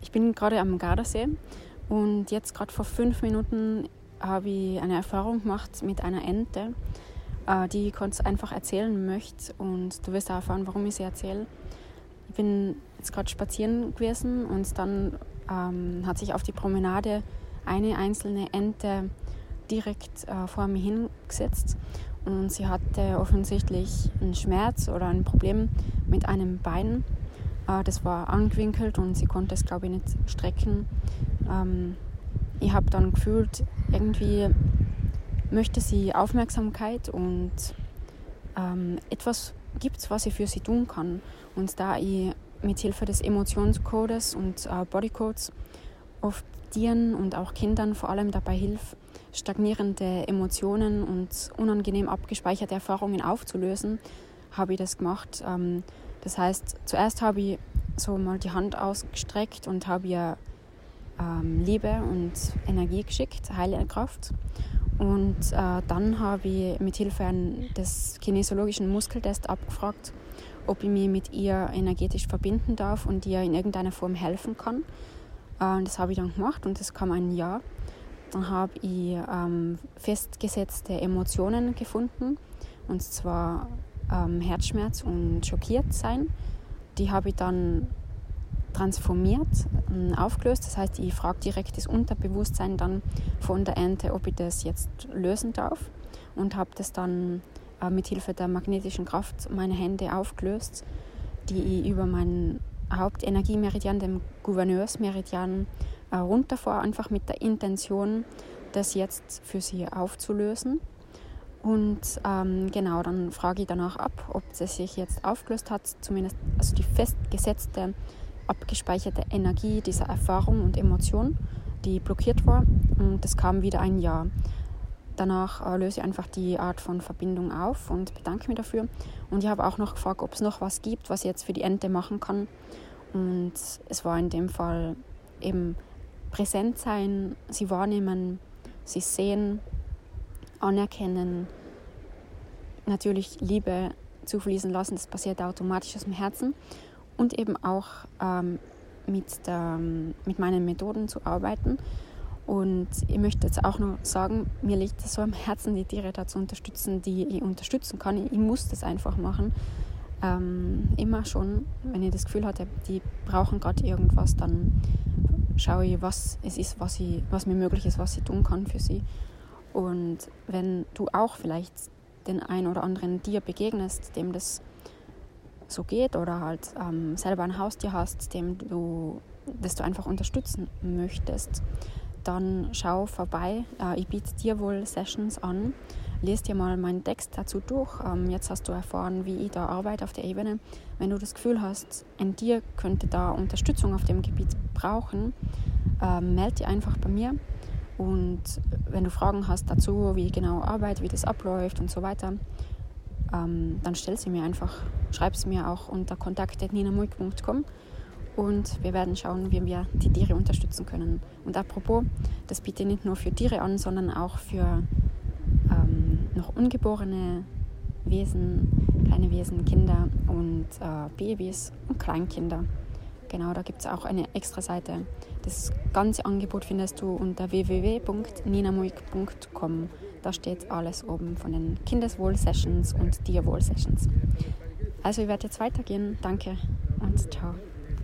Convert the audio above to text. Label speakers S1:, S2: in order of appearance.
S1: ich bin gerade am Gardasee und jetzt gerade vor fünf Minuten habe ich eine Erfahrung gemacht mit einer Ente, äh, die ich kurz einfach erzählen möchte und du wirst auch erfahren, warum ich sie erzähle. Ich bin jetzt gerade spazieren gewesen und dann ähm, hat sich auf die Promenade eine einzelne Ente direkt äh, vor mir hingesetzt und sie hatte offensichtlich einen Schmerz oder ein Problem mit einem Bein. Äh, das war angewinkelt und sie konnte es, glaube ich, nicht strecken. Ähm, ich habe dann gefühlt, irgendwie möchte sie Aufmerksamkeit und ähm, etwas gibt es, was ich für sie tun kann. Und da ich mit Hilfe des Emotionscodes und äh, Bodycodes oft Tieren und auch Kindern vor allem dabei hilft, stagnierende Emotionen und unangenehm abgespeicherte Erfahrungen aufzulösen, habe ich das gemacht. Ähm, das heißt, zuerst habe ich so mal die Hand ausgestreckt und habe ihr ähm, Liebe und Energie geschickt, Heilkraft. Und äh, dann habe ich mit Hilfe des kinesiologischen Muskeltests abgefragt, ob ich mich mit ihr energetisch verbinden darf und ihr in irgendeiner Form helfen kann. Äh, das habe ich dann gemacht und es kam ein Ja. Dann habe ich ähm, festgesetzte Emotionen gefunden, und zwar ähm, Herzschmerz und schockiert sein. Die habe ich dann transformiert, aufgelöst. Das heißt, ich frage direkt das Unterbewusstsein dann von der Ente, ob ich das jetzt lösen darf und habe das dann äh, mit Hilfe der magnetischen Kraft meine Hände aufgelöst, die ich über meinen Hauptenergiemeridian, dem Gouverneursmeridian, äh, runterfahre, einfach mit der Intention, das jetzt für sie aufzulösen. Und ähm, genau, dann frage ich danach ab, ob das sich jetzt aufgelöst hat, zumindest also die festgesetzte, abgespeicherte Energie dieser Erfahrung und Emotion, die blockiert war. Und es kam wieder ein Ja. Danach äh, löse ich einfach die Art von Verbindung auf und bedanke mich dafür. Und ich habe auch noch gefragt, ob es noch was gibt, was ich jetzt für die Ente machen kann. Und es war in dem Fall eben präsent sein, sie wahrnehmen, sie sehen, anerkennen, natürlich Liebe zufließen lassen, das passiert automatisch aus dem Herzen und eben auch ähm, mit, der, mit meinen Methoden zu arbeiten und ich möchte jetzt auch noch sagen, mir liegt es so am Herzen, die Tiere da zu unterstützen, die ich unterstützen kann. Ich muss das einfach machen. Ähm, immer schon, wenn ich das Gefühl hatte, die brauchen gerade irgendwas, dann schaue ich, was es ist, was, ich, was mir möglich ist, was ich tun kann für sie. Und wenn du auch vielleicht den ein oder anderen Tier begegnest, dem das so geht oder halt ähm, selber ein Haustier hast, dem du, das du einfach unterstützen möchtest, dann schau vorbei. Äh, ich biete dir wohl Sessions an. Lies dir mal meinen Text dazu durch. Ähm, jetzt hast du erfahren, wie ich da arbeite auf der Ebene. Wenn du das Gefühl hast, ein Tier könnte da Unterstützung auf dem Gebiet brauchen, äh, melde dich einfach bei mir. Und wenn du Fragen hast dazu, wie ich genau arbeite, wie das abläuft und so weiter, ähm, dann stell sie mir einfach. Schreib es mir auch unter kontakt.ninamuik.com und wir werden schauen, wie wir die Tiere unterstützen können. Und apropos, das biete ich nicht nur für Tiere an, sondern auch für ähm, noch ungeborene Wesen, kleine Wesen, Kinder und äh, Babys und Kleinkinder. Genau, da gibt es auch eine extra Seite. Das ganze Angebot findest du unter www.ninamuik.com. Da steht alles oben von den Kindeswohl-Sessions und Tierwohl-Sessions. Also ich werde jetzt weitergehen. Danke und ciao.